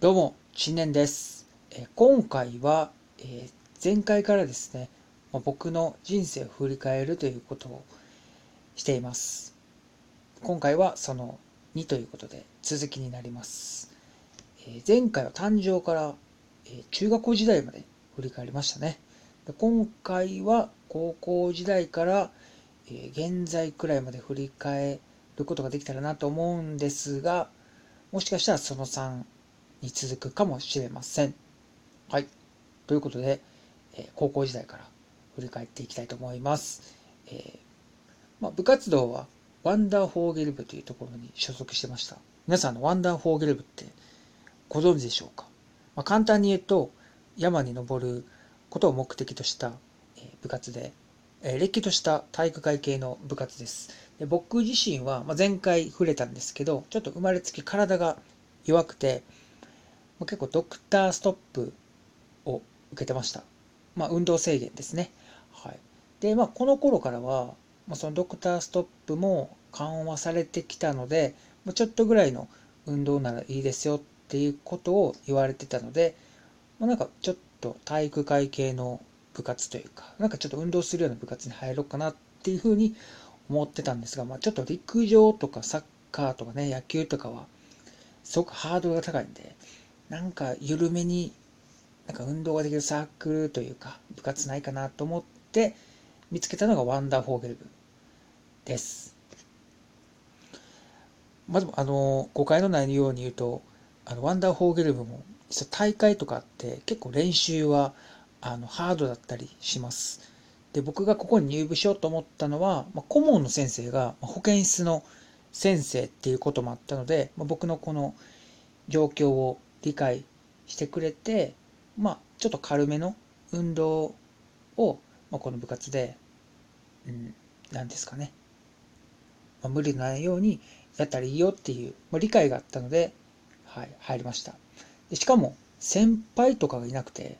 どうも、知念です。え今回は、え前回からですね、ま僕の人生を振り返るということをしています。今回はその2ということで続きになります。え前回は誕生から、え中学校時代まで振り返りましたね。で今回は高校時代から、え現在くらいまで振り返ることができたらなと思うんですが、もしかしたらその3に続くかもしれません。はい。ということで、えー高校時代から振り返っていきたいと思います。えーまあ、部活動はワンダーフォーゲル部というところに所属してました。皆さんのワンダーフォーゲル部ってご存知でしょうか、まあ、簡単に言うと山に登ることを目的とした、え部活で、えー、れっきとした体育会系の部活です。で僕自身は、まあ、前回触れたんですけど、ちょっと生まれつき体が弱くて、結構ドクターストップを受けてました。まあ、運動制限ですね。はい。で、まあ、この頃からは、まあ、そのドクターストップも緩和されてきたので、ま、ちょっとぐらいの運動ならいいですよっていうことを言われてたので、まあ、なんかちょっと体育会系の部活というか、なんかちょっと運動するような部活に入ろうかなっていうふうに思ってたんですが、まあ、ちょっと陸上とかサッカーとかね、野球とかは、すごくハードルが高いんで、なんか緩めに、なんか運動ができるサークルというか、部活ないかなと思って見つけたのがワンダーフォーゲル部です。まず、あの、誤解のないように言うと、あの、ワンダーフォーゲル部も、実は大会とかって結構練習は、あの、ハードだったりします。で、僕がここに入部しようと思ったのは、まあ、顧問の先生が保健室の先生っていうこともあったので、まあ、僕のこの状況を理解してくれて、まあ、ちょっと軽めの運動を、まあ、この部活で、うん、なんですかね、まあ、無理のないようにやったらいいよっていう、まあ、理解があったので、はい、入りました。でしかも、先輩とかがいなくて、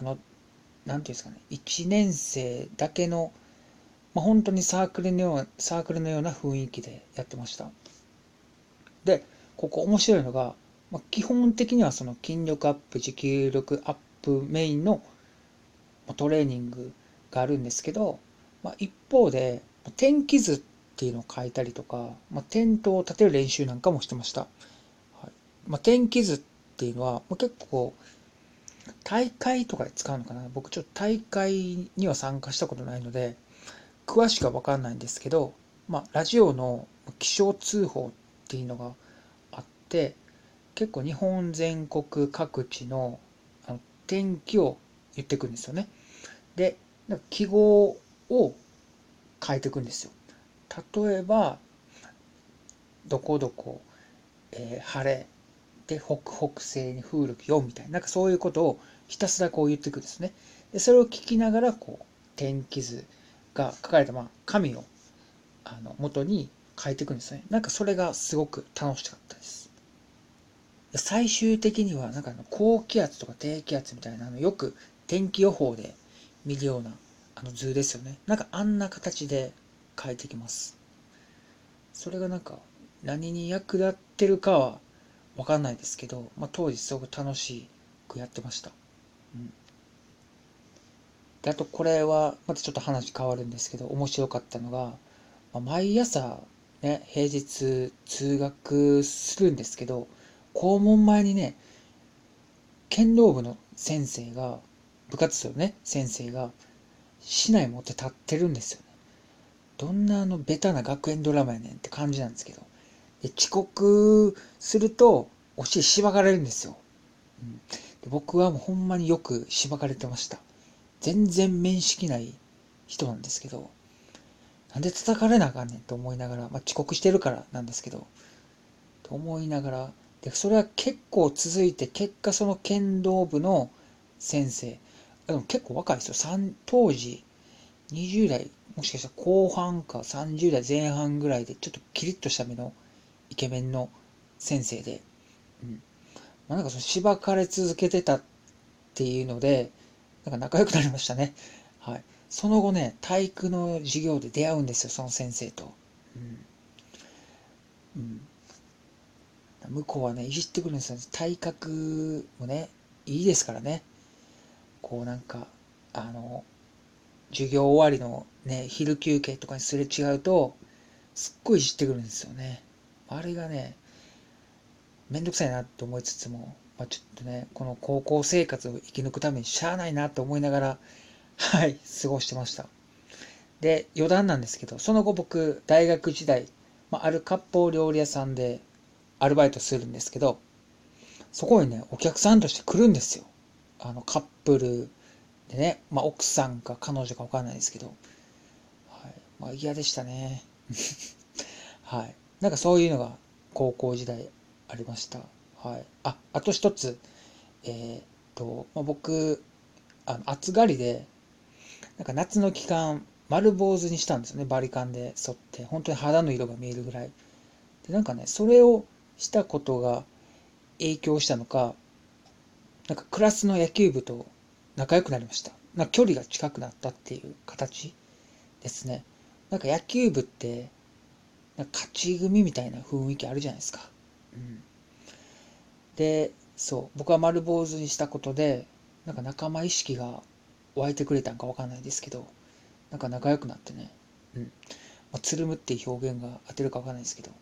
あの、なんていうんですかね、1年生だけの、まあ、本当にサークルのような、サークルのような雰囲気でやってました。で、ここ面白いのが、まあ、基本的にはその筋力アップ、持久力アップメインのトレーニングがあるんですけど、まあ、一方で、天気図っていうのを書いたりとか、まあ、テントを立てる練習なんかもしてました。はいまあ、天気図っていうのは、ま、結構大会とかで使うのかな僕ちょっと大会には参加したことないので詳しくは分かんないんですけど、まあ、ラジオの気象通報っていうのがあって結構日本全国各地の天気を言ってくんですよね。で記号を変えていくんですよ。例えばどこどこ、えー晴れで北北西に風力4みたいななんかそういうことをひたすらこう言っていくんですね。でそれを聞きながらこう天気図が書かれたまあ紙をあの元に書いていくんですね。なんかそれがすごく楽しかったです。最終的にはなんかあの高気圧とか低気圧みたいなあのよく天気予報で見るようなあの図ですよね。なんかあんな形で書いてきます。それがなんか何に役立ってるかはわかんないですけど、まあ、当時すごく楽しくやってました。うん。で、あとこれは、またちょっと話変わるんですけど、面白かったのが、まあ、毎朝、ね、平日通学するんですけど、校門前にね、剣道部の先生が、部活動のね、先生が、市内持って立ってるんですよね。どんなあのベタな学園ドラマやねんって感じなんですけど。で遅刻するとお尻しばかれるんですよ、うん。で僕はもうほんまによくしばかれてました。全然面識ない人なんですけど。なんで叩かれなあかんねんと思いながら、まあ、遅刻してるからなんですけど。と思いながらでそれは結構続いて結果その剣道部の先生。でも結構若いですよ当時20代もしかしたら後半か30代前半ぐらいでちょっとキリッとした目のイケメンの先生で、うん。まあ、なんかそのしばかれ続けてたっていうのでなんか仲良くなりましたね。はい。その後ね体育の授業で出会うんですよその先生と。うん、うん、向こうはね、いじってくるんですよ。体格もね、いいですからね。こうなんか、あの、授業終わりのね、昼休憩とかにすれ違うと、すっごいいじってくるんですよね。あれがね、めんどくさいなって思いつつも、まあ、ちょっとね、この高校生活を生き抜くためにしゃあないなって思いながら、はい、過ごしてました。で、余談なんですけど、その後僕、大学時代、まあ、ある割烹料理屋さんでアルバイトするんですけど、そこにね、お客さんとして来るんですよ。あの、カップルでね、まあ、奥さんか彼女かわかんないですけど、はい。まあ、嫌でしたね。はい。なんかそういうのが高校時代ありました。はい。あ、あと一つ、えー、っと、まあ、僕、あの、暑がりで、なんか夏の期間、丸坊主にしたんですよね、バリカンで剃って。本当に肌の色が見えるぐらい。で、なんかね、それをしたことが影響したのか、なんかクラスの野球部と仲良くなりました。な距離が近くなったっていう形ですね。なんか野球部って、なんか勝ち組みたいな雰囲気あるじゃないですか。うん。で、そう、僕は丸坊主にしたことで、なんか仲間意識が湧いてくれたんかわかんないですけど、なんか仲良くなってね、うん。まあ、つるむっていう表現が当てるかわかんないですけど、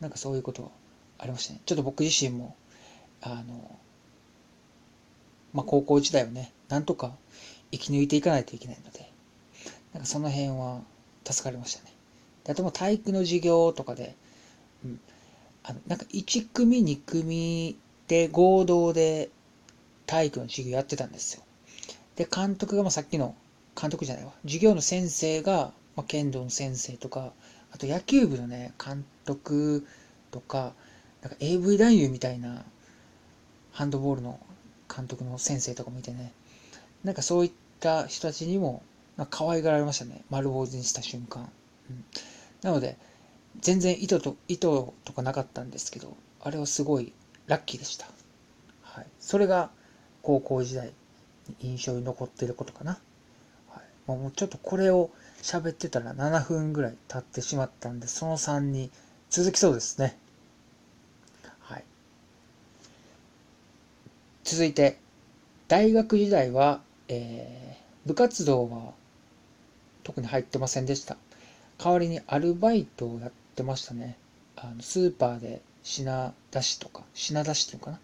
なんかそういうことありましたね。ちょっと僕自身も、あの、まあ、高校時代をね、なんとか生き抜いていかないといけないので、なんかその辺は助かりましたね。であとも体育の授業とかで、うん、あのなんか1組2組で合同で体育の授業やってたんですよ。で、監督がまあさっきの、監督じゃないわ、授業の先生が、まあ、剣道の先生とか、あと野球部のね、監督とか、なんか AV 男優みたいなハンドボールの監督の先生とかもいてね、なんかそういった人たちにも、なんか可愛がられましたね。丸坊主にした瞬間。うん、なので、全然意図と、意図とかなかったんですけど、あれはすごいラッキーでした。はい。それが高校時代に印象に残ってることかな。はい。もうちょっとこれを喋ってたら7分ぐらい経ってしまったんで、その3に続きそうですね。はい。続いて、大学時代は、えー、部活動は特に入ってませんでした。代わりにアルバイトをやってましたね。あのスーパーで品出しとか、品出しっていうのかな。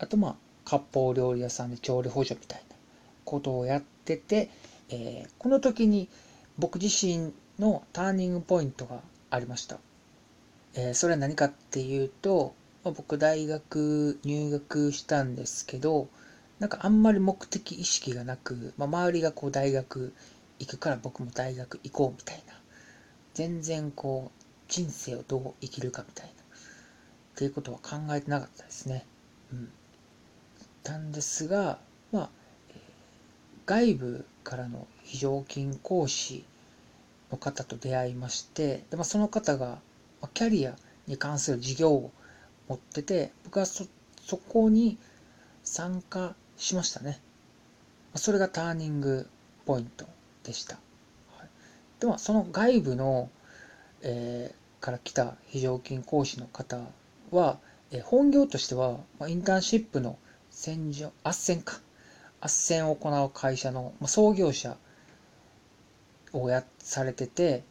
あとまあ、割烹料理屋さんで調理補助みたいなことをやってて、えー、この時に僕自身のターニングポイントがありました。えー、それは何かっていうと、まあ、僕大学入学したんですけど、なんかあんまり目的意識がなく、まあ、周りがこう大学行くから僕も大学行こうみたいな。全然こう人生をどう生きるかみたいな。っていうことは考えてなかったですね。うん。なんですが、まあ、外部からの非常勤講師の方と出会いまして、でまあ、その方が、キャリアに関する事業を持ってて、僕はそ、そこに参加しましたね。それがターニングポイントでした。はい、では、その外部の、えー、から来た非常勤講師の方は、えー、本業としては、まあ、インターンシップの洗浄、斡旋か。斡旋を行う会社の、まあ、創業者をやされてて、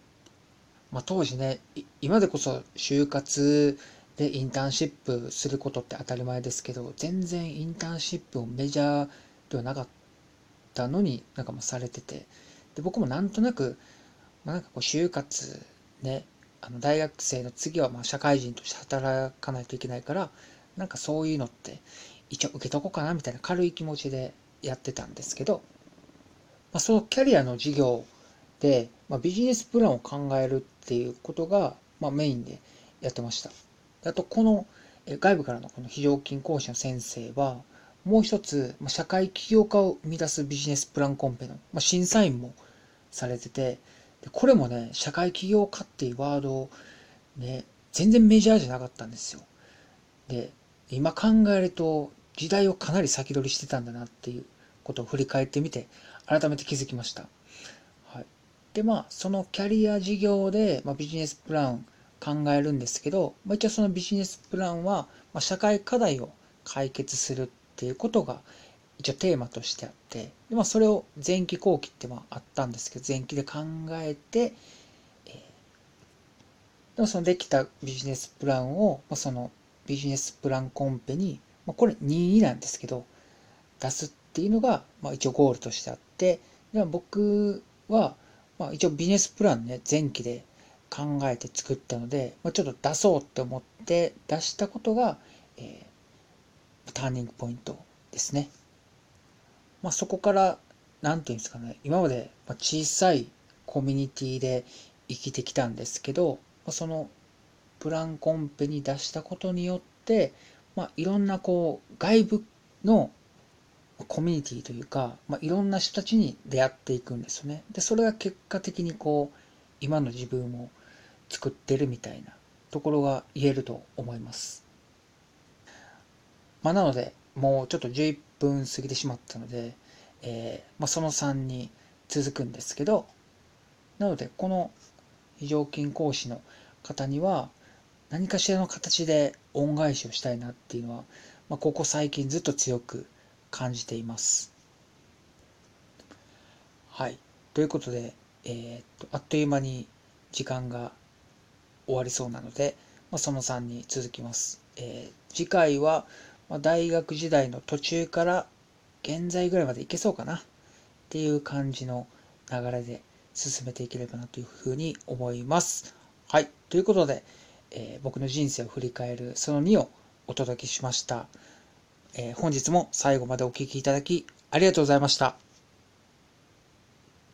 まあ、当時ね、今でこそ就活でインターンシップすることって当たり前ですけど、全然インターンシップをメジャーではなかったのになんかもされてて、で、僕もなんとなく、まあ、なんかこう就活ね、あの大学生の次はまあ社会人として働かないといけないから、なんかそういうのって一応受けとこうかなみたいな軽い気持ちでやってたんですけど、まあ、そのキャリアの授業で、まあ、ビジネスプランを考えるっていうことが、まあ、メインでやってました。あと、この外部からのこの非常勤講師の先生は、もう一つ、社会起業家を生み出すビジネスプランコンペの審査員もされてて、これもね、社会起業家っていうワードね、全然メジャーじゃなかったんですよ。で、今考えると時代をかなり先取りしてたんだなっていうことを振り返ってみて、改めて気づきました。はい。で、まあ、そのキャリア事業で、まあ、ビジネスプラン考えるんですけど、まあ、一応そのビジネスプランは、まあ、社会課題を解決するっていうことが一応テーマとしてあってで、まあ、それを前期後期ってまああったんですけど前期で考えて、えー、でもそのできたビジネスプランを、まあ、そのビジネスプランコンペに、まあ、これ2位なんですけど出すっていうのが、まあ、一応ゴールとしてあってで僕は、まあ、一応ビジネスプランね前期で考えて作ったので、まあ、ちょっと出そうって思って出したことが、えー、ターニングポイントですね。まあ、そこから、なんていうんですかね、今まで小さいコミュニティで生きてきたんですけど、まあ、そのプランコンペに出したことによって、まあ、いろんなこう外部のコミュニティというか、まあ、いろんな人たちに出会っていくんですよね。で、それが結果的にこう、今の自分を作ってるみたいなところが言えると思います。まあ、なので、もうちょっと11分過ぎてしまったので、えー、まあ、その3に続くんですけど、なので、この非常勤講師の方には、何かしらの形で恩返しをしたいなっていうのは、まあ、ここ最近ずっと強く感じています。はい。ということで、えー、っと、あっという間に時間が終わりそうなので、まあ、その3に続きます。えー、次回は、まあ、大学時代の途中から現在ぐらいまでいけそうかなっていう感じの流れで進めていければなというふうに思います。はい。ということで、えー、僕の人生を振り返るその2をお届けしました。えー、本日も最後までお聴きいただきありがとうございました。